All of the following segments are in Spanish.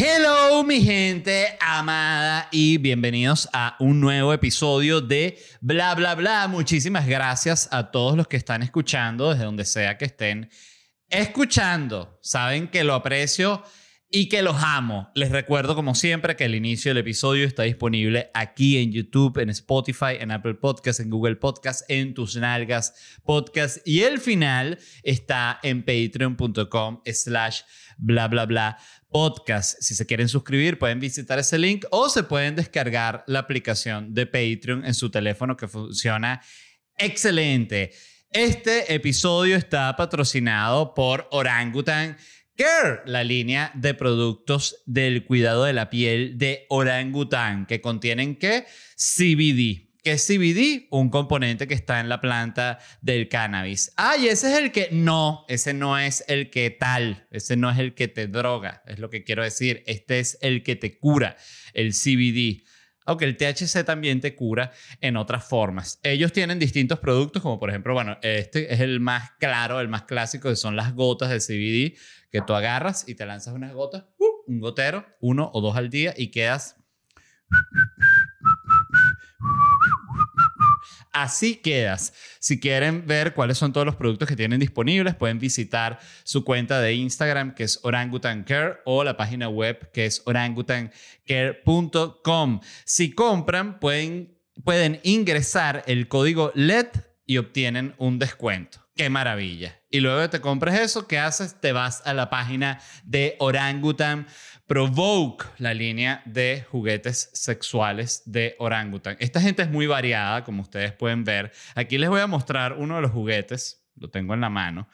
Hello mi gente amada y bienvenidos a un nuevo episodio de Bla Bla Bla. Muchísimas gracias a todos los que están escuchando desde donde sea que estén escuchando. Saben que lo aprecio y que los amo. Les recuerdo como siempre que el inicio del episodio está disponible aquí en YouTube, en Spotify, en Apple Podcasts, en Google Podcasts, en tus nalgas podcast y el final está en patreon.com slash bla bla bla podcast. Si se quieren suscribir, pueden visitar ese link o se pueden descargar la aplicación de Patreon en su teléfono que funciona excelente. Este episodio está patrocinado por Orangutan Care, la línea de productos del cuidado de la piel de Orangutan, que contienen qué? CBD. ¿Qué es CBD? Un componente que está en la planta del cannabis. Ah, y ese es el que no, ese no es el que tal, ese no es el que te droga, es lo que quiero decir. Este es el que te cura, el CBD. Aunque el THC también te cura en otras formas. Ellos tienen distintos productos, como por ejemplo, bueno, este es el más claro, el más clásico, que son las gotas de CBD, que tú agarras y te lanzas unas gotas, uh, un gotero, uno o dos al día, y quedas Así quedas. Si quieren ver cuáles son todos los productos que tienen disponibles, pueden visitar su cuenta de Instagram que es Orangutan Care o la página web que es orangutancare.com. Si compran, pueden, pueden ingresar el código LED y obtienen un descuento. ¡Qué maravilla! Y luego te compres eso, ¿qué haces? Te vas a la página de Orangutan Provoke, la línea de juguetes sexuales de Orangutan. Esta gente es muy variada, como ustedes pueden ver. Aquí les voy a mostrar uno de los juguetes, lo tengo en la mano.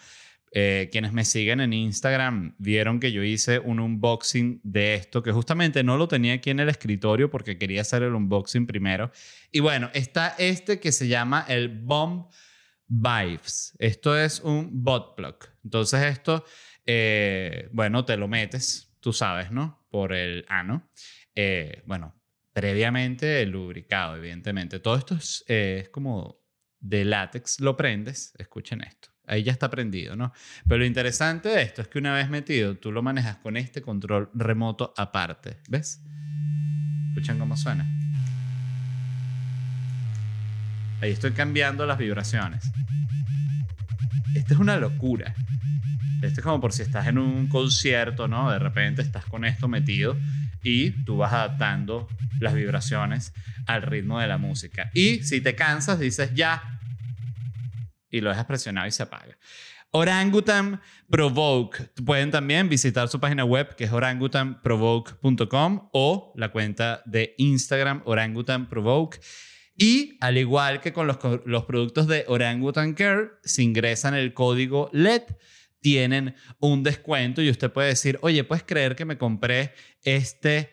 Eh, quienes me siguen en Instagram vieron que yo hice un unboxing de esto, que justamente no lo tenía aquí en el escritorio porque quería hacer el unboxing primero. Y bueno, está este que se llama el Bomb Vibes. Esto es un bot plug. Entonces esto, eh, bueno, te lo metes tú sabes, ¿no? Por el ano. Eh, bueno, previamente lubricado, evidentemente. Todo esto eh, es, como de látex, lo prendes, escuchen esto. Ahí ya está prendido, ¿no? Pero lo interesante de esto es que una vez metido, tú lo manejas con este control remoto aparte. ¿Ves? Escuchen cómo suena. Ahí estoy cambiando las vibraciones. Esta es una locura. Este es como por si estás en un concierto, ¿no? De repente estás con esto metido y tú vas adaptando las vibraciones al ritmo de la música. Y si te cansas, dices ya y lo dejas presionado y se apaga. Orangutan Provoke. Pueden también visitar su página web que es orangutanprovoke.com o la cuenta de Instagram Orangutan Provoke. Y al igual que con los, los productos de Orangutan Care, se ingresan el código LED tienen un descuento y usted puede decir, oye, ¿puedes creer que me compré este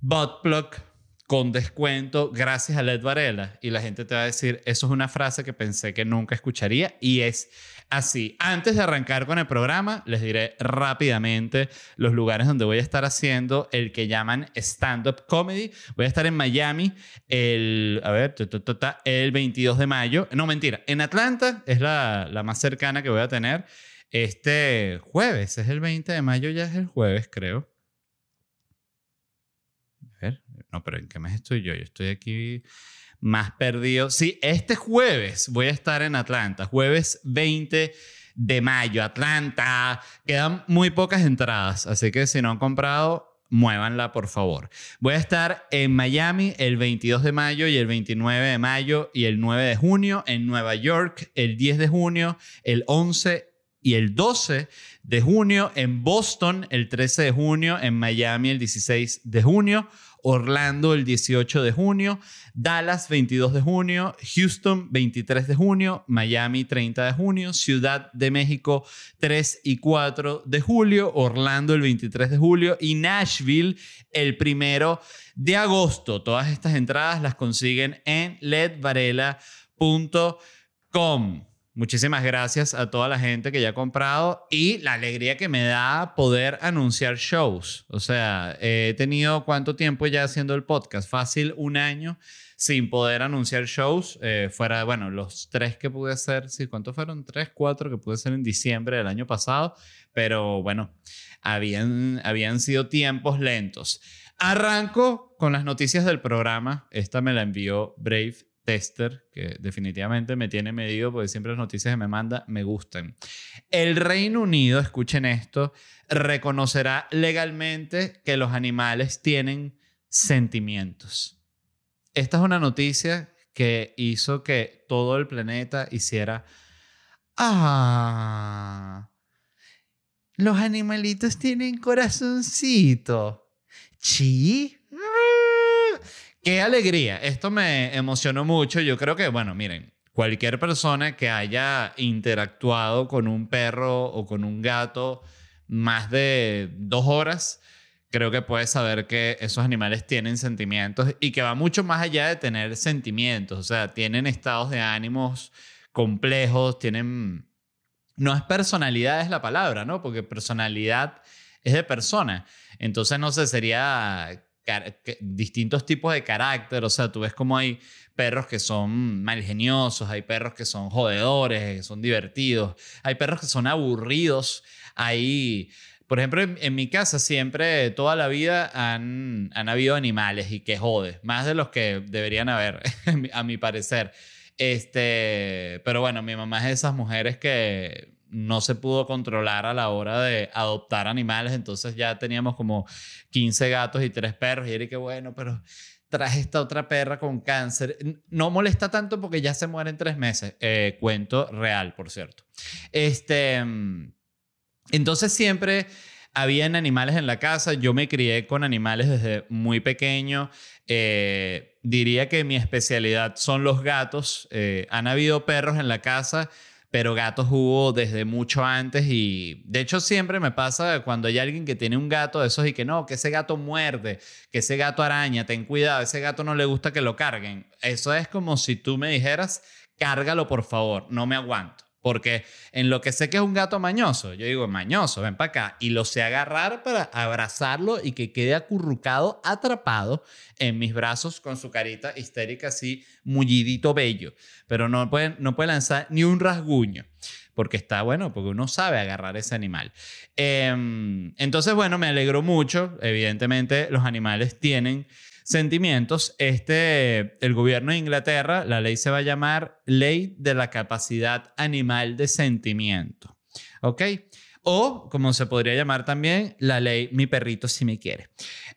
bot plug con descuento gracias a Led Varela? Y la gente te va a decir, eso es una frase que pensé que nunca escucharía y es así. Antes de arrancar con el programa, les diré rápidamente los lugares donde voy a estar haciendo el que llaman stand-up comedy. Voy a estar en Miami el, a ver, el 22 de mayo. No, mentira, en Atlanta es la, la más cercana que voy a tener este jueves, es el 20 de mayo, ya es el jueves, creo. A ver, no, pero ¿en qué mes estoy yo? Yo estoy aquí más perdido. Sí, este jueves voy a estar en Atlanta, jueves 20 de mayo, Atlanta. Quedan muy pocas entradas, así que si no han comprado, muévanla por favor. Voy a estar en Miami el 22 de mayo y el 29 de mayo y el 9 de junio, en Nueva York el 10 de junio, el 11 y el 12 de junio en Boston, el 13 de junio en Miami, el 16 de junio. Orlando el 18 de junio, Dallas 22 de junio, Houston 23 de junio, Miami 30 de junio, Ciudad de México 3 y 4 de julio, Orlando el 23 de julio y Nashville el 1 de agosto. Todas estas entradas las consiguen en ledvarela.com. Muchísimas gracias a toda la gente que ya ha comprado y la alegría que me da poder anunciar shows. O sea, he tenido cuánto tiempo ya haciendo el podcast, fácil un año sin poder anunciar shows, eh, fuera, bueno, los tres que pude hacer, sí, ¿cuántos fueron? Tres, cuatro que pude hacer en diciembre del año pasado, pero bueno, habían, habían sido tiempos lentos. Arranco con las noticias del programa. Esta me la envió Brave tester, que definitivamente me tiene medido porque siempre las noticias que me manda me gustan. El Reino Unido, escuchen esto, reconocerá legalmente que los animales tienen sentimientos. Esta es una noticia que hizo que todo el planeta hiciera, ah, los animalitos tienen corazoncito. ¿Sí? Qué alegría. Esto me emocionó mucho. Yo creo que, bueno, miren, cualquier persona que haya interactuado con un perro o con un gato más de dos horas, creo que puede saber que esos animales tienen sentimientos y que va mucho más allá de tener sentimientos. O sea, tienen estados de ánimos complejos, tienen... No es personalidad, es la palabra, ¿no? Porque personalidad es de persona. Entonces, no sé, sería distintos tipos de carácter, o sea, tú ves como hay perros que son malgeniosos, hay perros que son jodedores, que son divertidos, hay perros que son aburridos, hay... Por ejemplo, en, mi casa siempre, toda la vida, han, han habido animales y que jode, más de los que deberían haber, a mi parecer. Este, pero bueno, mi mamá es de esas mujeres que no se pudo controlar a la hora de adoptar animales, entonces ya teníamos como 15 gatos y 3 perros y era que bueno, pero traje esta otra perra con cáncer. No molesta tanto porque ya se muere en tres meses. Eh, cuento real, por cierto. Este, mm, entonces siempre habían animales en la casa. Yo me crié con animales desde muy pequeño. Eh, diría que mi especialidad son los gatos. Eh, han habido perros en la casa pero gatos hubo desde mucho antes y de hecho siempre me pasa cuando hay alguien que tiene un gato de esos y que no, que ese gato muerde, que ese gato araña, ten cuidado, ese gato no le gusta que lo carguen. Eso es como si tú me dijeras, cárgalo por favor, no me aguanto. Porque en lo que sé que es un gato mañoso, yo digo, mañoso, ven para acá. Y lo sé agarrar para abrazarlo y que quede acurrucado, atrapado en mis brazos con su carita histérica así, mullidito bello. Pero no puede, no puede lanzar ni un rasguño. Porque está bueno, porque uno sabe agarrar ese animal. Em, entonces, bueno, me alegro mucho. Evidentemente, los animales tienen sentimientos, este, el gobierno de Inglaterra, la ley se va a llamar Ley de la Capacidad Animal de Sentimiento. ¿Ok? O, como se podría llamar también, la ley Mi perrito si me quiere.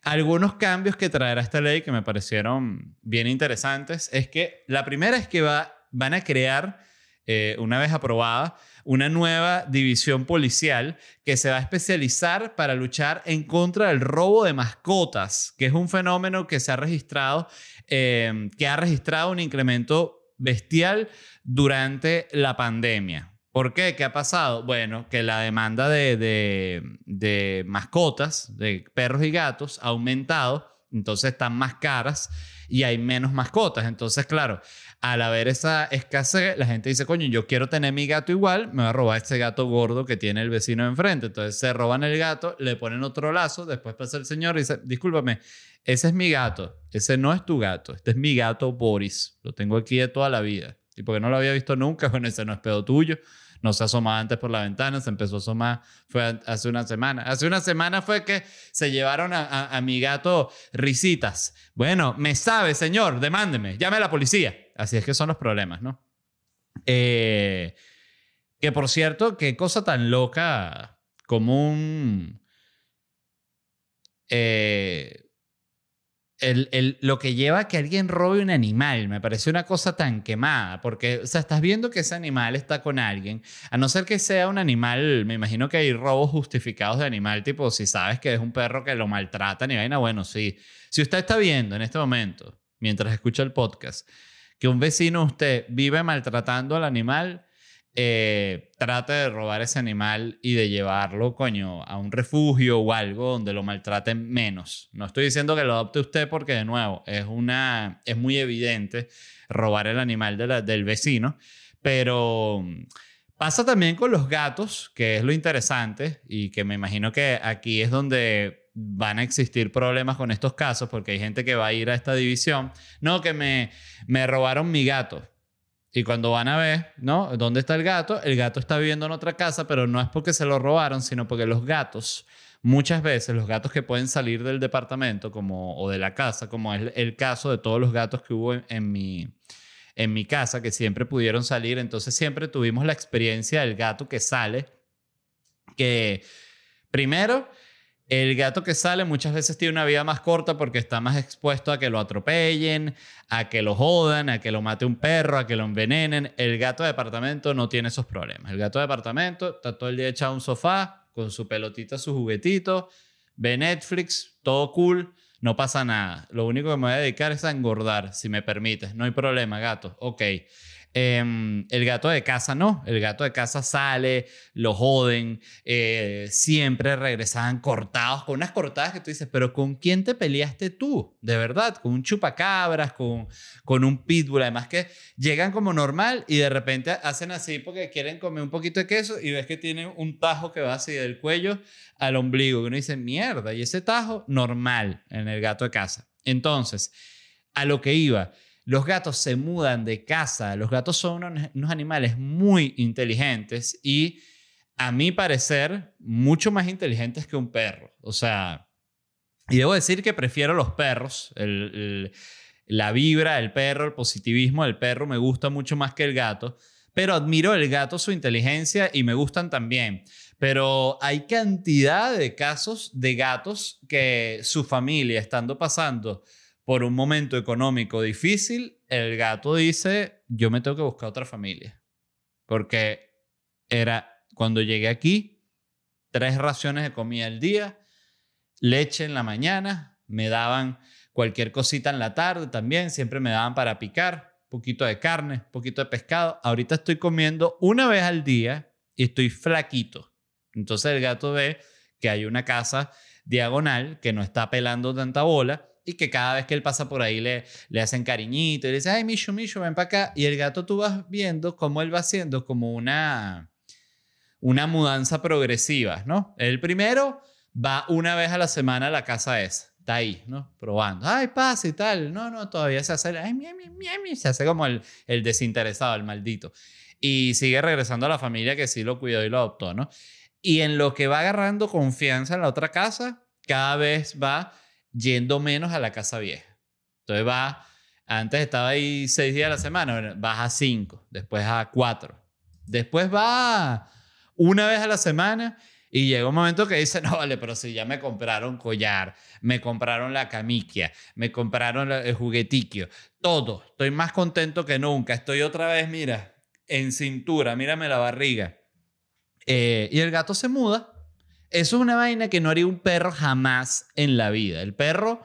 Algunos cambios que traerá esta ley que me parecieron bien interesantes es que la primera es que va, van a crear, eh, una vez aprobada, una nueva división policial que se va a especializar para luchar en contra del robo de mascotas, que es un fenómeno que se ha registrado, em, que ha registrado un incremento bestial durante la pandemia. ¿Por qué? ¿Qué ha pasado? Bueno, que la demanda de, de, de mascotas, de perros y gatos, ha aumentado, entonces están más caras y hay menos mascotas. Entonces, claro, al haber esa escasez, la gente dice, coño, yo quiero tener mi gato igual, me voy a robar este gato gordo que tiene el vecino enfrente. Entonces se roban el gato, le ponen otro lazo, después pasa el señor y dice, discúlpame, ese es mi gato, ese no es tu gato, este es mi gato Boris, lo tengo aquí de toda la vida. Y porque no lo había visto nunca, bueno, ese no es pedo tuyo no se asomaba antes por la ventana, se empezó a asomar, fue hace una semana. Hace una semana fue que se llevaron a, mi gato risitas. Bueno, me sabe, señor, demándeme, llame a la policía. Así es que son los problemas, ¿no? Eh, que por cierto, qué cosa tan loca como un... Eh, el, lo que lleva a que alguien robe un animal me parece una cosa tan quemada, porque, o sea, estás viendo que ese animal está con alguien, a no ser que sea un animal, me imagino que hay robos justificados de animal, tipo, si sabes que es un perro que lo maltratan y vaina, bueno, sí. Si usted está viendo en este momento, mientras escucha el podcast, que un vecino usted vive maltratando al animal, eh, trate de robar ese animal y de llevarlo, coño, a un refugio o algo donde lo maltraten menos. No estoy diciendo que lo adopte usted porque, de nuevo, es, una, es muy evidente robar el animal de del vecino, pero mm, pasa también con los gatos, que es lo interesante y que me imagino que aquí es donde van a existir problemas con estos casos porque hay gente que va a ir a esta división. No, que me, me robaron mi gato. Y cuando van a ver, ¿no? ¿Dónde está el gato? El gato está viviendo en otra casa, pero no es porque se lo robaron, sino porque los gatos, muchas veces los gatos que pueden salir del departamento como, o de la casa, como es el caso de todos los gatos que hubo en, en mi, en mi casa, que siempre pudieron salir, entonces siempre tuvimos la experiencia del gato que sale, que primero... El gato que sale muchas veces tiene una vida más corta porque está más expuesto a que lo atropellen, a que lo jodan, a que lo mate un perro, a que lo envenenen. El gato de departamento no tiene esos problemas. El gato de departamento está todo el día echado en un sofá con su pelotita, su juguetito, ve Netflix, todo cool, no pasa nada. Lo único que me voy a dedicar es a engordar, si me permites. No hay problema, gato. Ok. Em, el gato de casa no, el gato de casa sale, lo joden, eh, siempre regresaban cortados, con unas cortadas que tú dices, pero ¿con quién te peleaste tú? De verdad, con un chupacabras, con, con un pitbull, además que llegan como normal y de repente hacen así porque quieren comer un poquito de queso y ves que tienen un tajo que va así del cuello al ombligo, que uno dice, mierda, y ese tajo normal en el gato de casa. Entonces, a lo que iba, los gatos se mudan de casa. Los gatos son unos, animales muy inteligentes y, a mi parecer, mucho más inteligentes que un perro. O sea, y debo decir que prefiero los perros. La vibra del perro, el positivismo del perro me gusta mucho más que el gato. Pero admiro el gato, su inteligencia y me gustan también. Pero hay cantidad de casos de gatos que su familia, estando pasando por un momento económico difícil, el gato dice, yo me tengo que buscar otra familia. Porque era, cuando llegué aquí, tres raciones de comida al día, leche en la mañana, me daban cualquier cosita en la tarde también, siempre me daban para picar, poquito de carne, poquito de pescado. Ahorita estoy comiendo una vez al día y estoy flaquito. Entonces el gato ve que hay una casa diagonal que no está pelando tanta bola y que cada vez que él pasa por ahí le, le hacen cariñito y le dice, ay, Micho, Micho, ven para acá. Y el gato tú vas viendo cómo él va haciendo como una, una mudanza progresiva, ¿no? El primero va una vez a la semana a la casa esa. Está ahí, ¿no? Probando. Ay, pasa y tal. No, no, todavía se hace. Ay, mi, mi, mi, mi. Se hace como el, el desinteresado, el maldito. Y sigue regresando a la familia que sí lo cuidó y lo adoptó, ¿no? Y en lo que va agarrando confianza en la otra casa, cada vez va yendo menos a la casa vieja. Entonces va, antes estaba ahí seis días a la semana, vas a cinco, después a cuatro, después va una vez a la semana y llega un momento que dice, no, vale, pero si ya me compraron collar, me compraron la camiquia, me compraron el juguetiquio, todo, estoy más contento que nunca, estoy otra vez, mira, en cintura, mírame la barriga. Eh, y el gato se muda. Eso es una vaina que no haría un perro jamás en la vida. El perro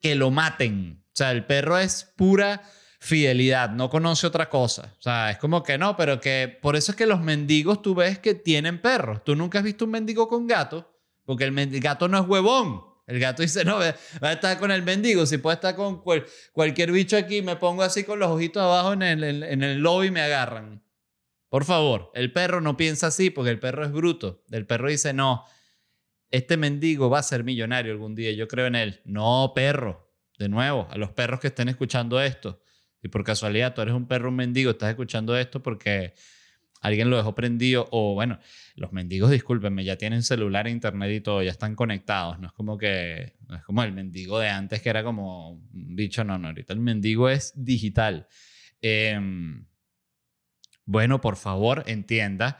que lo maten. O sea, el perro es pura fidelidad, no conoce otra cosa. O sea, es como que no, pero que por eso es que los mendigos tú ves que tienen perros. Tú nunca has visto un mendigo con gato, porque el gato no es huevón. El gato dice, no, va a estar con el mendigo. Si puede estar con cual- cualquier bicho aquí, me pongo así con los ojitos abajo en el, en- en el lobby y me agarran. Por favor, el perro no piensa así porque el perro es bruto. El perro dice, no, este mendigo va a ser millonario algún día, yo creo en él. No, perro. De nuevo, a los perros que estén escuchando esto, y por casualidad tú eres un perro, un mendigo, estás escuchando esto porque alguien lo dejó prendido, o bueno, los mendigos, discúlpenme, ya tienen celular, internet y todo, ya están conectados. No es como que, no es como el mendigo de antes que era como un bicho, no, no, ahorita el mendigo es digital. Em, bueno, por favor, entienda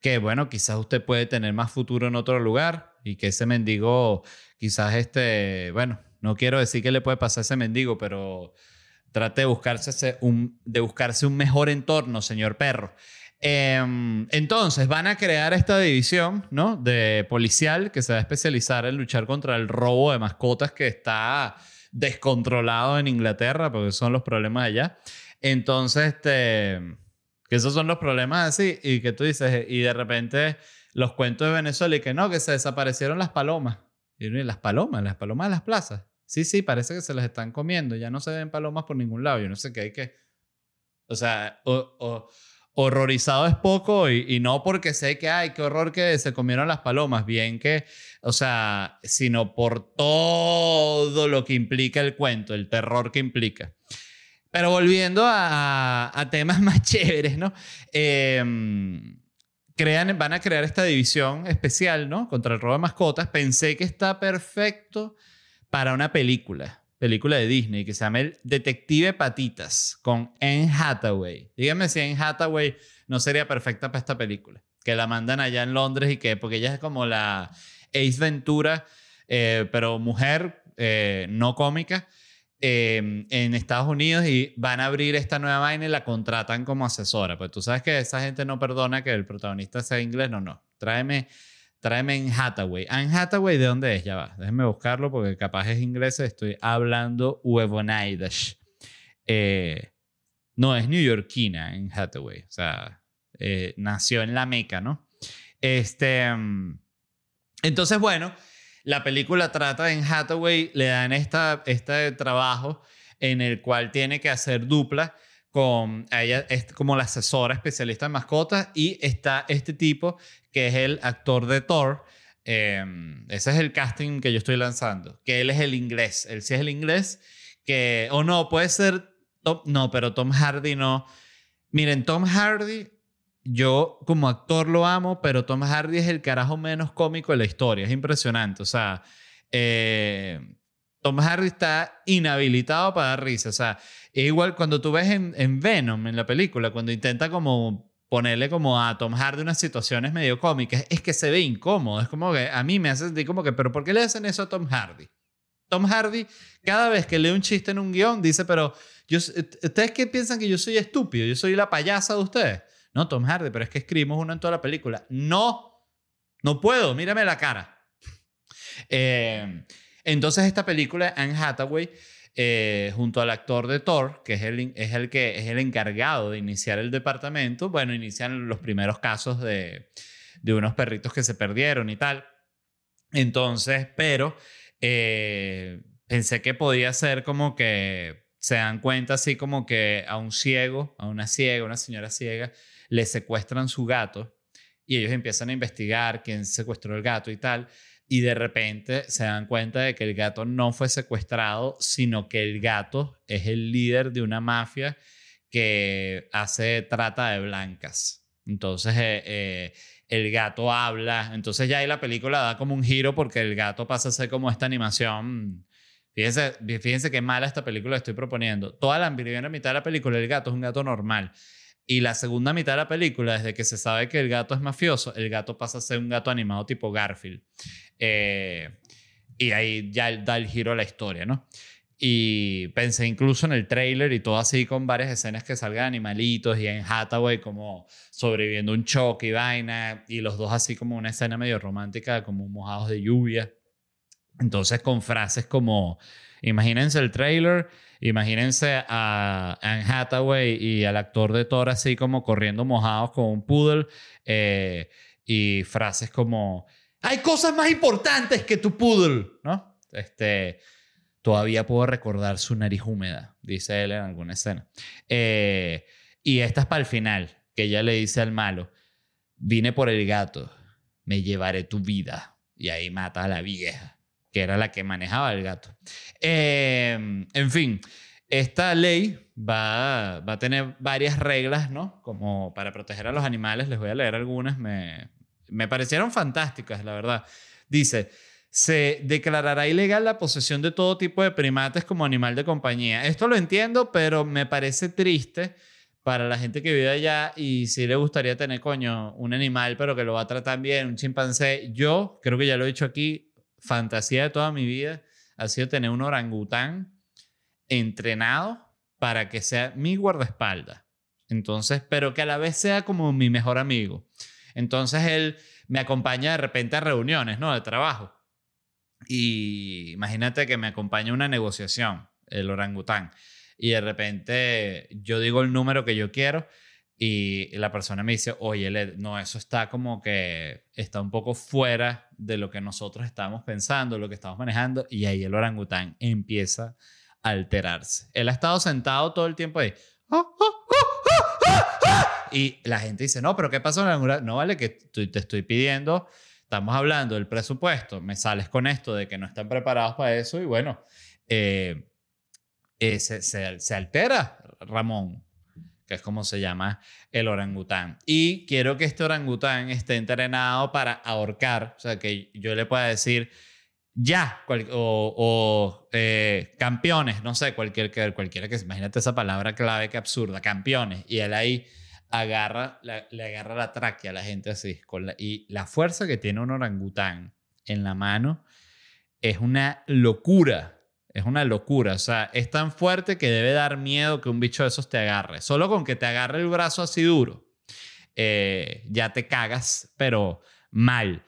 que, bueno, quizás usted puede tener más futuro en otro lugar y que ese mendigo, quizás este, bueno, no quiero decir que le puede pasar a ese mendigo, pero trate de buscarse un, de buscarse un mejor entorno, señor perro. Em, entonces, van a crear esta división, ¿no? De policial que se va a especializar en luchar contra el robo de mascotas que está descontrolado en Inglaterra, porque son los problemas allá. Entonces, este, que esos son los problemas así, y que tú dices, y de repente los cuentos de Venezuela y que no, que se desaparecieron las palomas. Y las palomas, las palomas de las plazas. Sí, sí, parece que se las están comiendo, ya no se ven palomas por ningún lado, yo no sé qué hay que... O sea, horrorizado es poco y, no porque sé que, ay, qué horror que se comieron las palomas, bien que, o sea, sino por todo lo que implica el cuento, el terror que implica. Pero volviendo a, temas más chéveres, ¿no? Em, crean, van a crear esta división especial, ¿no? Contra el robo de mascotas. Pensé que está perfecto para una película película de Disney que se llama El Detective Patitas con Anne Hathaway. Dígame si Anne Hathaway no sería perfecta para esta película. Que la mandan allá en Londres y que, porque ella es como la Ace Ventura, eh, pero mujer, eh, no cómica, em, en Estados Unidos y van a abrir esta nueva vaina y la contratan como asesora. Pues tú sabes que esa gente no perdona que el protagonista sea inglés, no, no. Tráeme Tráeme en Hathaway. Anne Hathaway, ¿de dónde es? Ya va. Déjenme buscarlo porque capaz es inglés. Estoy hablando huevonaidas. Eh, no, es neoyorquina en Hathaway. O sea, eh, nació en la Meca, ¿no? Este, mm, entonces, bueno, la película trata en Hathaway, le dan esta, este trabajo en el cual tiene que hacer dupla con ella es como la asesora especialista en mascotas y está este tipo que es el actor de Thor. Em, ese es el casting que yo estoy lanzando, que él es el inglés, él sí es el inglés, que, o no, puede ser, no, pero Tom Hardy no. Miren, Tom Hardy, yo como actor lo amo, pero Tom Hardy es el carajo menos cómico de la historia, es impresionante, o sea, eh, Tom Hardy está inhabilitado para dar risa. O sea, igual cuando tú ves en, Venom, en la película, cuando intenta como ponerle como a Tom Hardy unas situaciones medio cómicas, es que se ve incómodo. Es como que a mí me hace sentir como que, pero ¿por qué le hacen eso a Tom Hardy? Tom Hardy, cada vez que lee un chiste en un guion, dice, pero yo, ¿ustedes qué piensan que yo soy estúpido? Yo soy la payasa de ustedes. No, Tom Hardy, pero es que escribimos uno en toda la película. No, no puedo, mírame la cara. Eh, entonces esta película, Anne Hathaway, eh, junto al actor de Thor, que es el, es el que es el encargado de iniciar el departamento, bueno, inician los primeros casos de, de unos perritos que se perdieron y tal. Entonces, pero eh, pensé que podía ser como que se dan cuenta así como que a un ciego, a una ciega, una señora ciega, le secuestran su gato y ellos empiezan a investigar quién secuestró el gato y tal y de repente se dan cuenta de que el gato no fue secuestrado, sino que el gato es el líder de una mafia que hace trata de blancas. Entonces eh, eh, el gato habla, entonces ya ahí la película da como un giro porque el gato pasa a ser como esta animación. Fíjense, fíjense qué mala esta película estoy proponiendo. Toda la primera mitad de la película el gato es un gato normal. Y la segunda mitad de la película, desde que se sabe que el gato es mafioso, el gato pasa a ser un gato animado tipo Garfield. Eh, y ahí ya da el giro a la historia, ¿no? Y pensé incluso en el trailer y todo así con varias escenas que salgan animalitos y en Hathaway como sobreviviendo un choque y vaina y los dos así como una escena medio romántica como mojados de lluvia. Entonces con frases como, imagínense el trailer Imagínense a Anne Hathaway y al actor de Thor así como corriendo mojados con un poodle eh, y frases como, hay cosas más importantes que tu poodle, ¿no? Este, todavía puedo recordar su nariz húmeda, dice él en alguna escena. Eh, y esta es para el final, que ella le dice al malo, vine por el gato, me llevaré tu vida. Y ahí mata a la vieja que era la que manejaba el gato. Em, en fin, esta ley va, va, a tener varias reglas, ¿no? Como para proteger a los animales, les voy a leer algunas, me, me parecieron fantásticas, la verdad. Dice, se declarará ilegal la posesión de todo tipo de primates como animal de compañía. Esto lo entiendo, pero me parece triste para la gente que vive allá y si le gustaría tener, coño, un animal, pero que lo va a tratar bien, un chimpancé. Yo, creo que ya lo he dicho aquí, fantasía de toda mi vida, ha sido tener un orangután entrenado para que sea mi guardaespaldas. Entonces, pero que a la vez sea como mi mejor amigo. Entonces él me acompaña de repente a reuniones, ¿no? De trabajo. Y imagínate que me acompaña una negociación, el orangután. Y de repente yo digo el número que yo quiero y la persona me dice, oye, Led, no, eso está como que está un poco fuera de lo que nosotros estamos pensando, lo que estamos manejando. Y ahí el orangután empieza a alterarse. Él ha estado sentado todo el tiempo ahí. Y la gente dice, no, pero ¿qué pasó? No vale que te estoy pidiendo, estamos hablando del presupuesto, me sales con esto de que no están preparados para eso y bueno, eh, eh, se, se altera Ramón, que es como se llama el orangután. Y quiero que este orangután esté entrenado para ahorcar, o sea, que yo le pueda decir, ya, o, eh, campeones, no sé, cualquier, cualquiera que imagínate esa palabra clave que absurda, campeones, y él ahí agarra, le agarra la tráquea a la gente así, con y la fuerza que tiene un orangután en la mano es una locura, es una locura, o sea, es tan fuerte que debe dar miedo que un bicho de esos te agarre, solo con que te agarre el brazo así duro, eh, ya te cagas, pero mal.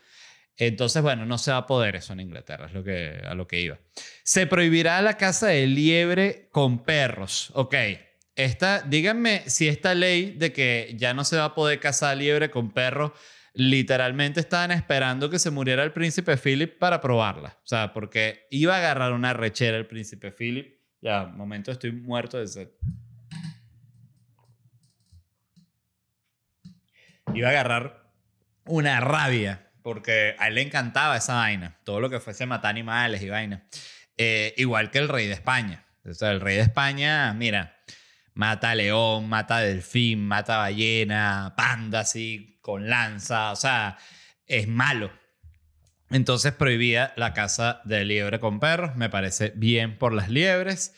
Entonces, bueno, no se va a poder eso en Inglaterra, es lo que, a lo que iba. Se prohibirá la caza de liebre con perros. Ok, esta, díganme si esta ley de que ya no se va a poder cazar liebre con perros, literalmente estaban esperando que se muriera el príncipe Philip para probarla. O sea, porque iba a agarrar una rechera el príncipe Philip. Ya, momento, estoy muerto de sed. Iba a agarrar una rabia porque a él le encantaba esa vaina, todo lo que fuese matar animales y vaina. Eh, igual que el rey de España. O sea, el rey de España, mira, mata león, mata delfín, mata ballena, panda así, con lanza, o sea, es malo. Entonces prohibía la caza de liebre con perros, me parece bien por las liebres.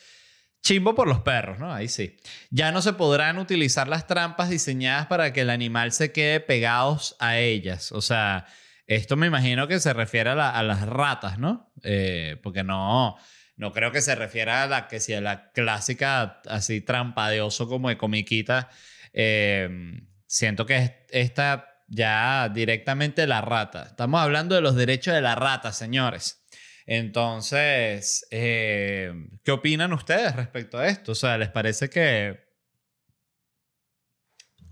Chimbo por los perros, ¿no? Ahí sí. Ya no se podrán utilizar las trampas diseñadas para que el animal se quede pegados a ellas. O sea, esto me imagino que se refiere a, las ratas, ¿no? Eh, porque no, no creo que se refiera a la que sea la clásica así trampa de oso como de comiquita. Em, siento que esta ya directamente la rata. Estamos hablando de los derechos de la rata, señores. Entonces, em, ¿qué opinan ustedes respecto a esto? O sea, ¿les parece que...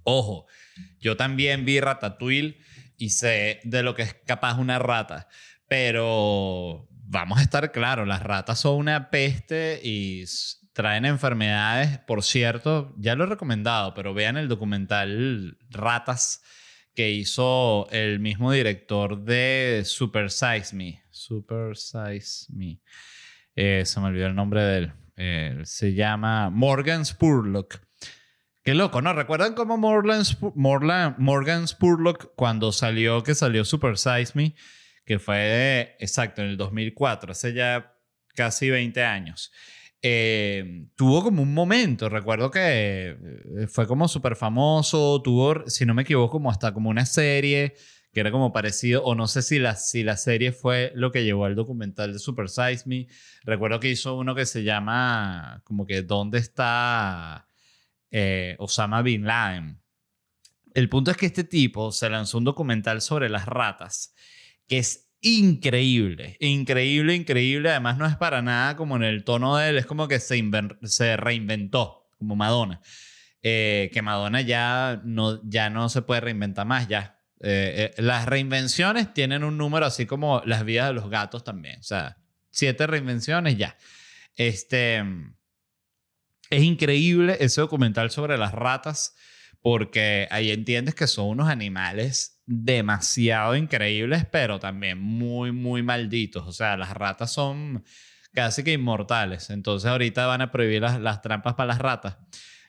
Ojo, yo también vi Ratatouille y sé de lo que es capaz una rata. Pero vamos a estar claros, las ratas son una peste y traen enfermedades. Por cierto, ya lo he recomendado, pero vean el documental Ratas que hizo el mismo director de Super Size Me. Super Size Me. Eh, se me olvidó el nombre de él. Se llama Morgan Spurlock. Qué loco, ¿no? ¿Recuerdan cómo Morgan Spurlock cuando salió, que salió Super Size Me, que fue exacto, en el 2004, hace ya casi 20 años? Eh, tuvo como un momento, recuerdo que eh, fue como súper famoso, tuvo, si no me equivoco, como hasta como una serie que era como parecido, o no sé si la, si la serie fue lo que llevó al documental de Super Size Me. Recuerdo que hizo uno que se llama como que ¿Dónde está eh, Osama Bin Laden. El punto es que este tipo se lanzó un documental sobre las ratas, que es increíble, increíble, increíble. Además, no es para nada como en el tono de él, es como que se, se reinventó, como Madonna. Eh, que Madonna ya no, ya no se puede reinventar más, ya. Eh, las reinvenciones tienen un número así como las vidas de los gatos también. O sea, siete reinvenciones ya. Este. Es increíble ese documental sobre las ratas porque ahí entiendes que son unos animales demasiado increíbles, pero también muy, muy malditos. O sea, las ratas son casi que inmortales. Entonces ahorita van a prohibir las, trampas para las ratas.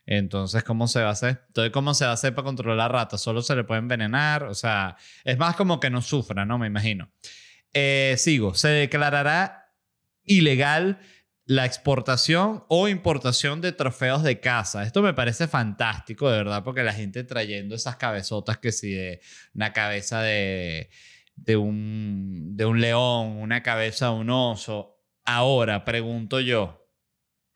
Entonces, ¿cómo se va a hacer? Entonces, ¿cómo se va a hacer para controlar ratas? Solo se le puede envenenar. O sea, es más como que no sufra, ¿no? Me imagino. Eh, sigo. Se declarará ilegal la exportación o importación de trofeos de caza. Esto me parece fantástico, de verdad, porque la gente trayendo esas cabezotas que si de una cabeza de, de, un, de un león, una cabeza de un oso, ahora pregunto yo,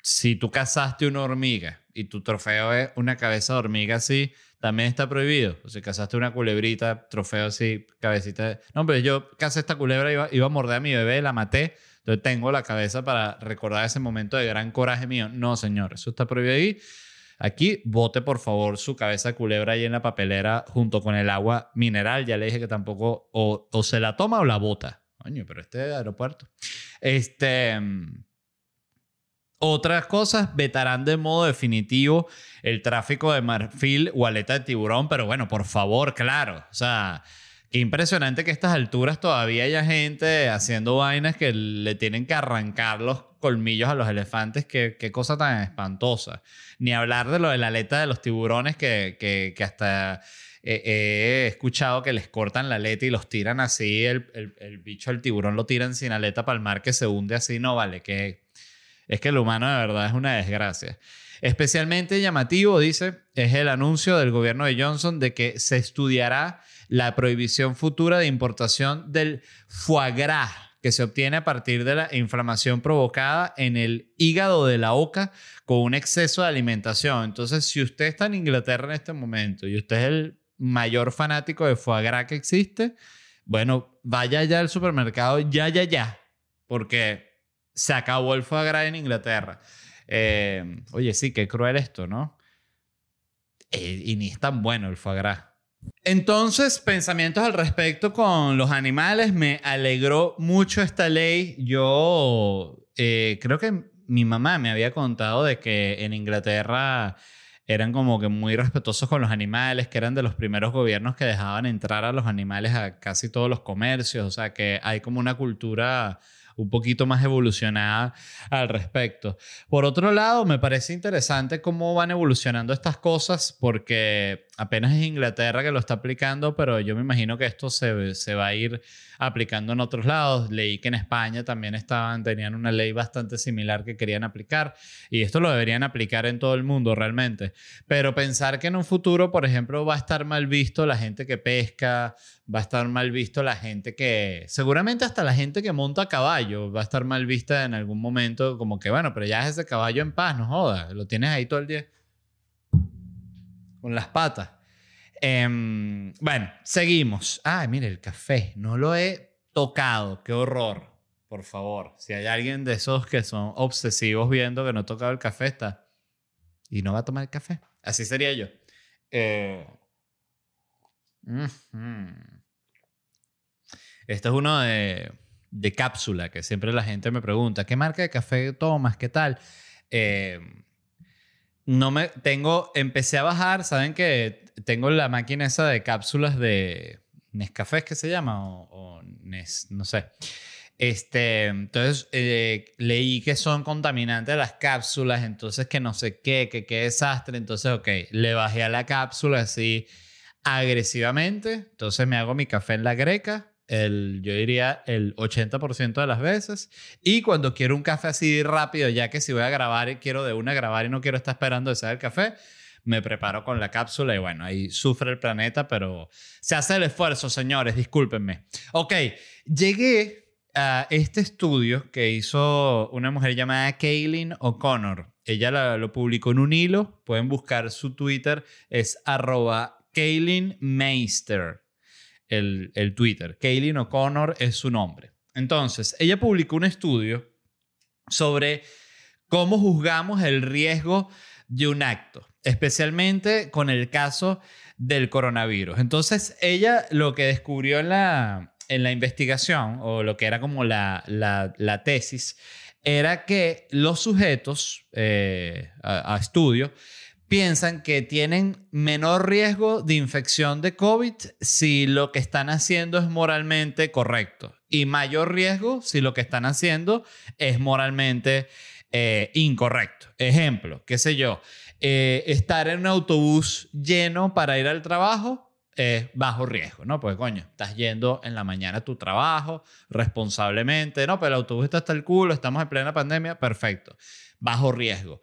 si tú cazaste una hormiga y tu trofeo es una cabeza de hormiga así, también está prohibido. O si cazaste una culebrita, trofeo así, cabecita. de- No, pero yo cazé esta culebra, iba, iba a morder a mi bebé, la maté. Entonces tengo la cabeza para recordar ese momento de gran coraje mío. No, señor, eso está prohibido ahí. Aquí, bote por favor su cabeza culebra ahí en la papelera junto con el agua mineral. Ya le dije que tampoco, o se la toma o la bota. Coño, pero este aeropuerto. Este. mm, Otras cosas, vetarán de modo definitivo el tráfico de marfil o aleta de tiburón, pero bueno, por favor, claro. O sea, qué impresionante que a estas alturas todavía haya gente haciendo vainas que le tienen que arrancar los colmillos a los elefantes. Qué, qué cosa tan espantosa. Ni hablar de lo de la aleta de los tiburones que, que, hasta eh, he escuchado que les cortan la aleta y los tiran así. El, el, el bicho, el tiburón lo tiran sin aleta para el mar que se hunde así. No vale, que es que el humano de verdad es una desgracia. Especialmente llamativo, dice, es el anuncio del gobierno de Johnson de que se estudiará la prohibición futura de importación del foie gras que se obtiene a partir de la inflamación provocada en el hígado de la oca con un exceso de alimentación. Entonces, si usted está en Inglaterra en este momento y usted es el mayor fanático de foie gras que existe, bueno, vaya ya al supermercado, ya, ya, ya, porque se acabó el foie gras en Inglaterra. Eh, oye, sí, qué cruel esto, ¿no? Eh, y ni es tan bueno el foie gras. Entonces, pensamientos al respecto con los animales. Me alegró mucho esta ley. Yo eh, creo que mi mamá me había contado de que en Inglaterra eran como que muy respetuosos con los animales, que eran de los primeros gobiernos que dejaban entrar a los animales a casi todos los comercios. O sea, que hay como una cultura un poquito más evolucionada al respecto. Por otro lado, me parece interesante cómo van evolucionando estas cosas, porque apenas es Inglaterra que lo está aplicando, pero yo me imagino que esto se, se va a ir aplicando en otros lados. Leí que en España también estaban, tenían una ley bastante similar que querían aplicar, y esto lo deberían aplicar en todo el mundo realmente. Pero pensar que en un futuro, por ejemplo, va a estar mal visto la gente que pesca, va a estar mal visto la gente que, seguramente hasta la gente que monta a caballo va a estar mal vista en algún momento, como que, bueno, pero ya es ese caballo en paz, no jodas, lo tienes ahí todo el día con las patas. Em, bueno, seguimos. Ay, mire, el café, no lo he tocado, qué horror. Por favor, si hay alguien de esos que son obsesivos viendo que no ha tocado el café, está. Y no va a tomar el café. Así sería yo. Eh, ujú. Este es uno de, de cápsula que siempre la gente me pregunta, ¿qué marca de café tomas? ¿Qué tal? Eh, no me tengo, empecé a bajar, saben que tengo la máquina esa de cápsulas de Nescafé, ¿qué se llama? O, o Nes, no sé. Este, entonces eh, leí que son contaminantes las cápsulas, entonces que no sé qué, que qué desastre. Entonces, ok, le bajé a la cápsula así agresivamente. Entonces me hago mi café en la greca, el, yo diría el 80% de las veces. Y cuando quiero un café así rápido, ya que si voy a grabar y quiero de una grabar y no quiero estar esperando de el café, me preparo con la cápsula y bueno, ahí sufre el planeta, pero se hace el esfuerzo, señores, discúlpenme. Ok, llegué a este estudio que hizo una mujer llamada Kaylin O'Connor. Ella la- lo publicó en un hilo, pueden buscar su Twitter, es arroba Kaylin Meister, el, Twitter. Kaylin O'Connor es su nombre. Entonces, ella publicó un estudio sobre cómo juzgamos el riesgo de un acto, especialmente con el caso del coronavirus. Entonces, ella lo que descubrió en la, en la investigación, o lo que era como la, la, tesis, era que los sujetos eh, a estudio piensan que tienen menor riesgo de infección de COVID si lo que están haciendo es moralmente correcto y mayor riesgo si lo que están haciendo es moralmente eh, incorrecto. Ejemplo, qué sé yo, eh, estar en un autobús lleno para ir al trabajo es bajo riesgo, ¿no? Pues coño, estás yendo en la mañana a tu trabajo responsablemente, ¿no? Pero el autobús está hasta el culo, estamos en plena pandemia, perfecto. Bajo riesgo.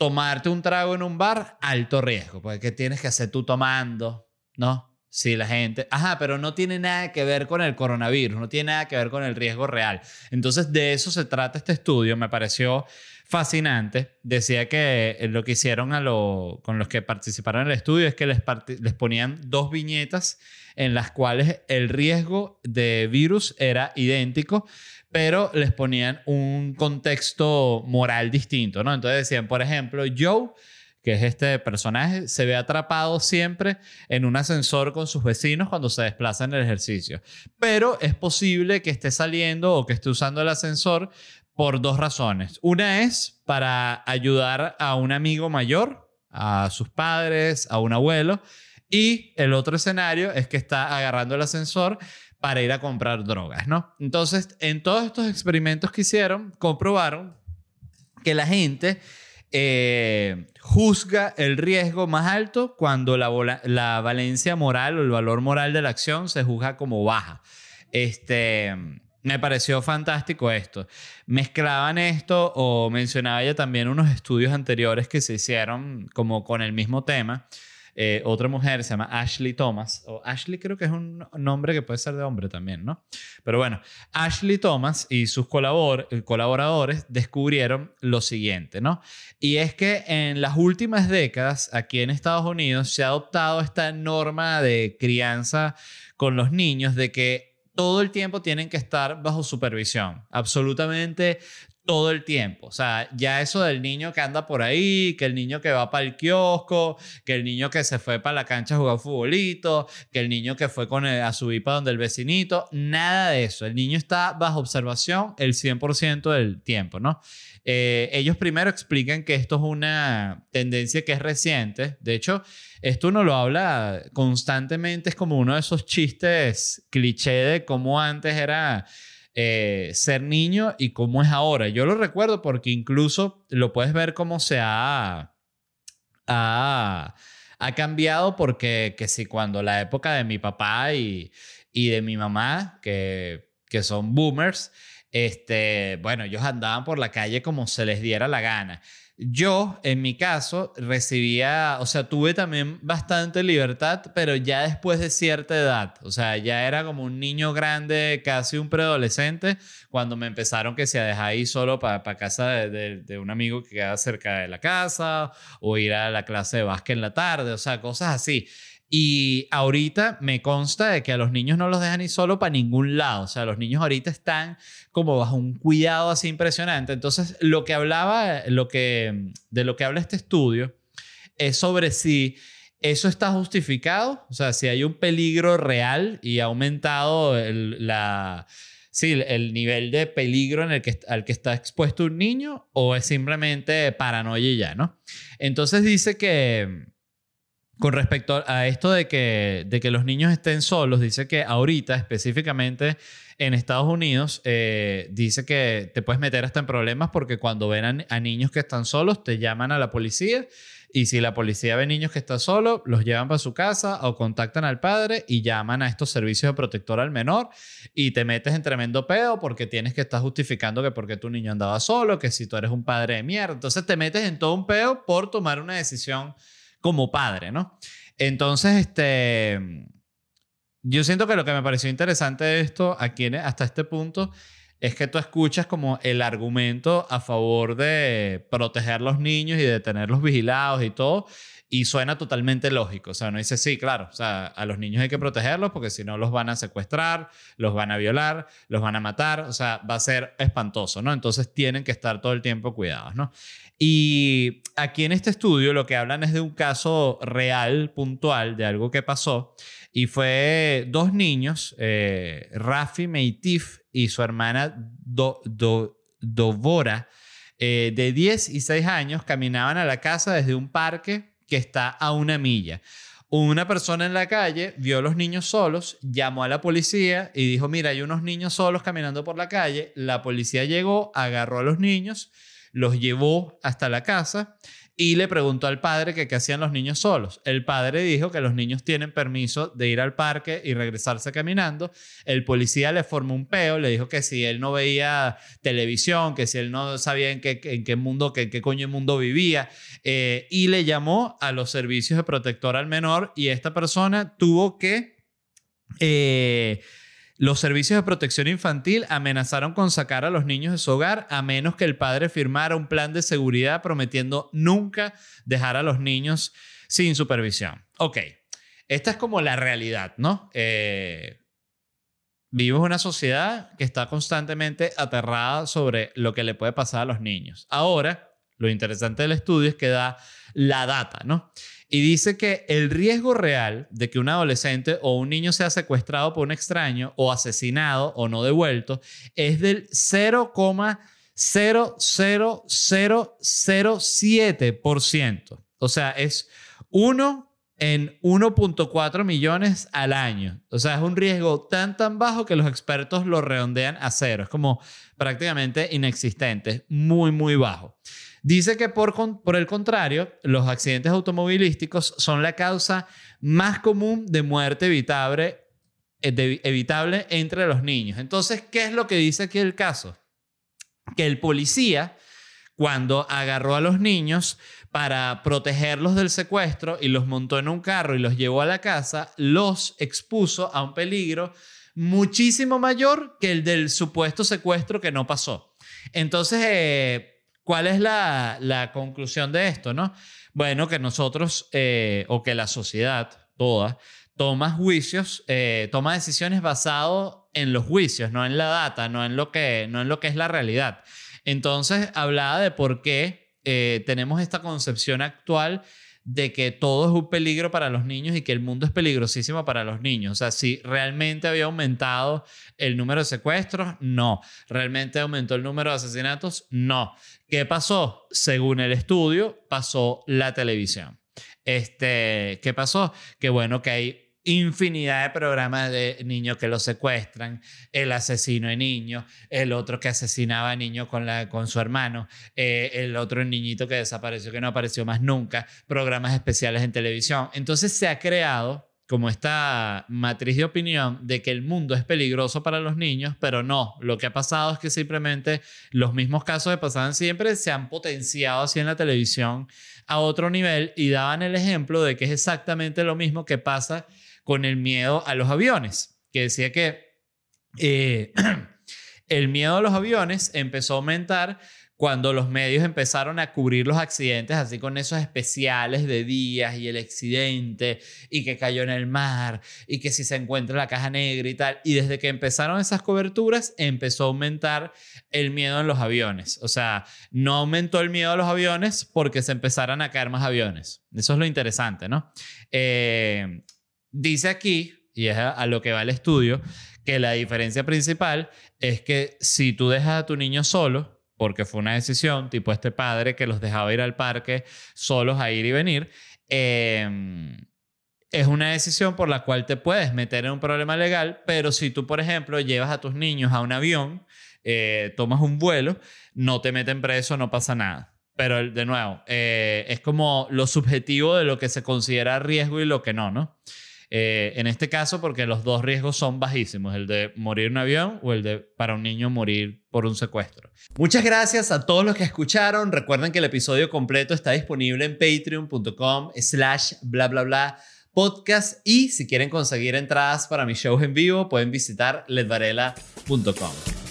Tomarte un trago en un bar, alto riesgo, porque ¿qué tienes que hacer tú tomando? ¿No? si la gente, ajá, pero no tiene nada que ver con el coronavirus, no tiene nada que ver con el riesgo real. Entonces, de eso se trata este estudio, me pareció fascinante. Decía que eh, lo que hicieron con los que participaron en el estudio es que les ponían dos viñetas en las cuales el riesgo de virus era idéntico, pero les ponían un contexto moral distinto, ¿no? Entonces decían, por ejemplo, Joe que es este personaje, se ve atrapado siempre en un ascensor con sus vecinos cuando se desplaza en el ejercicio. Pero es posible que esté saliendo o que esté usando el ascensor por dos razones. Una es para ayudar a un amigo mayor, a sus padres, a un abuelo. Y el otro escenario es que está agarrando el ascensor para ir a comprar drogas, ¿no? Entonces, en todos estos experimentos que hicieron, comprobaron que la gente eh, juzga el riesgo más alto cuando la, la, valencia moral o el valor moral de la acción se juzga como baja. Este, me pareció fantástico esto. Mezclaban esto o mencionaba ya también unos estudios anteriores que se hicieron como con el mismo tema eh, otra mujer se llama Ashley Thomas, o Ashley creo que es un nombre que puede ser de hombre también, ¿no? Pero bueno, Ashley Thomas y sus colaboradores descubrieron lo siguiente, ¿no? Y es que en las últimas décadas aquí en Estados Unidos se ha adoptado esta norma de crianza con los niños de que todo el tiempo tienen que estar bajo supervisión. Absolutamente todo el tiempo. O sea, ya eso del niño que anda por ahí, que el niño que va para el kiosco, que el niño que se fue para la cancha a jugar futbolito, que el niño que fue con a subir para donde el vecinito, nada de eso. El niño está bajo observación el 100% del tiempo, ¿no? Eh, ellos primero explican que esto es una tendencia que es reciente. De hecho, esto uno lo habla constantemente, es como uno de esos chistes cliché de cómo antes era eh, ser niño y cómo es ahora. Yo lo recuerdo porque incluso lo puedes ver cómo se ha, ha, cambiado porque que si cuando la época de mi papá y, y de mi mamá, que, que son boomers, este, bueno, ellos andaban por la calle como se les diera la gana. Yo, en mi caso, recibía, o sea, tuve también bastante libertad, pero ya después de cierta edad, o sea, ya era como un niño grande, casi un preadolescente, cuando me empezaron que se dejar ir solo para casa de, de, un amigo que queda cerca de la casa, o ir a la clase de básquet en la tarde, o sea, cosas así. Y ahorita me consta de que a los niños no los dejan ir solo para ningún lado. O sea, los niños ahorita están como bajo un cuidado así impresionante. Entonces, lo que hablaba, lo que, de lo que habla este estudio es sobre si eso está justificado. O sea, si hay un peligro real y ha aumentado el, la, sí, el nivel de peligro en el que, al que está expuesto un niño o es simplemente paranoia ya, ¿no? Entonces dice que con respecto a esto de que, de que los niños estén solos, dice que ahorita específicamente en Estados Unidos eh, dice que te puedes meter hasta en problemas porque cuando ven a, niños que están solos te llaman a la policía y si la policía ve niños que están solos, los llevan para su casa o contactan al padre y llaman a estos servicios de protector al menor y te metes en tremendo pedo porque tienes que estar justificando que porque tu niño andaba solo, que si tú eres un padre de mierda. Entonces te metes en todo un pedo por tomar una decisión como padre, ¿no? Entonces, este, yo siento que lo que me pareció interesante de esto aquí hasta este punto es que tú escuchas como el argumento a favor de proteger los niños y de tenerlos vigilados y todo, y suena totalmente lógico. O sea, uno dice, sí, claro, o sea, a los niños hay que protegerlos porque si no los van a secuestrar, los van a violar, los van a matar, o sea, va a ser espantoso, ¿no? Entonces tienen que estar todo el tiempo cuidados, ¿no? Y aquí en este estudio lo que hablan es de un caso real, puntual, de algo que pasó. Y fue dos niños, eh, Rafi Meitif y su hermana Do, Dovora, eh, de 10 y 6 años, caminaban a la casa desde un parque que está a una milla. Una persona en la calle vio a los niños solos, llamó a la policía y dijo, mira, hay unos niños solos caminando por la calle. La policía llegó, agarró a los niños los llevó hasta la casa y le preguntó al padre que qué hacían los niños solos. El padre dijo que los niños tienen permiso de ir al parque y regresarse caminando. El policía le formó un peo, le dijo que si él no veía televisión, que si él no sabía en qué, mundo, que, en qué coño mundo vivía, eh, y le llamó a los servicios de protector al menor y esta persona tuvo que... Eh, los servicios de protección infantil amenazaron con sacar a los niños de su hogar a menos que el padre firmara un plan de seguridad prometiendo nunca dejar a los niños sin supervisión. Ok, esta es como la realidad, ¿no? Eh, vivimos una sociedad que está constantemente aterrada sobre lo que le puede pasar a los niños. Ahora, lo interesante del estudio es que da la data, ¿no? Y dice que el riesgo real de que un adolescente o un niño sea secuestrado por un extraño o asesinado o no devuelto es del 0,00007%. O sea, es uno en 1.4 millones al año. O sea, es un riesgo tan tan bajo que los expertos lo redondean a cero. Es como prácticamente inexistente, muy muy bajo. Dice que por, el contrario, los accidentes automovilísticos son la causa más común de muerte evitable, eh, evitable entre los niños. Entonces, ¿qué es lo que dice aquí el caso? Que el policía, cuando agarró a los niños para protegerlos del secuestro y los montó en un carro y los llevó a la casa, los expuso a un peligro muchísimo mayor que el del supuesto secuestro que no pasó. Entonces, eh, ¿Cuál es la, conclusión de esto, no? Bueno, que nosotros, eh, o que la sociedad toda, toma juicios, eh, toma decisiones basadas en los juicios, no en la data, no en lo que, no en lo que es la realidad. Entonces, hablaba de por qué eh, tenemos esta concepción actual de que todo es un peligro para los niños y que el mundo es peligrosísimo para los niños. O sea, si realmente había aumentado el número de secuestros, no. ¿Realmente aumentó el número de asesinatos? No. ¿Qué pasó? Según el estudio, pasó la televisión. Este, ¿Qué pasó? Que bueno, que hay infinidad de programas de niños que los secuestran, el asesino de niños, el otro que asesinaba a niños con, con su hermano, eh, el otro niñito que desapareció, que no apareció más nunca, programas especiales en televisión. Entonces se ha creado como esta matriz de opinión de que el mundo es peligroso para los niños, pero no, lo que ha pasado es que simplemente los mismos casos que pasaban siempre se han potenciado así en la televisión a otro nivel y daban el ejemplo de que es exactamente lo mismo que pasa con el miedo a los aviones, que decía que eh, el miedo a los aviones empezó a aumentar cuando los medios empezaron a cubrir los accidentes así con esos especiales de días y el accidente y que cayó en el mar y que si se encuentra la caja negra y tal. Y desde que empezaron esas coberturas empezó a aumentar el miedo en los aviones. O sea, no aumentó el miedo a los aviones porque se empezaran a caer más aviones. Eso es lo interesante, ¿no? Eh, Dice aquí, y es a, lo que va el estudio, que la diferencia principal es que si tú dejas a tu niño solo, porque fue una decisión, tipo este padre que los dejaba ir al parque solos a ir y venir, em, es una decisión por la cual te puedes meter en un problema legal, pero si tú, por ejemplo, llevas a tus niños a un avión, eh, tomas un vuelo, no te meten preso, no pasa nada. Pero de nuevo, eh, es como lo subjetivo de lo que se considera riesgo y lo que no, ¿no? Eh, en este caso, porque los dos riesgos son bajísimos, el de morir en un avión o el de para un niño morir por un secuestro. Muchas gracias a todos los que escucharon. Recuerden que el episodio completo está disponible en patreon.com slash bla bla bla podcast y si quieren conseguir entradas para mis shows en vivo pueden visitar ledvarela.com.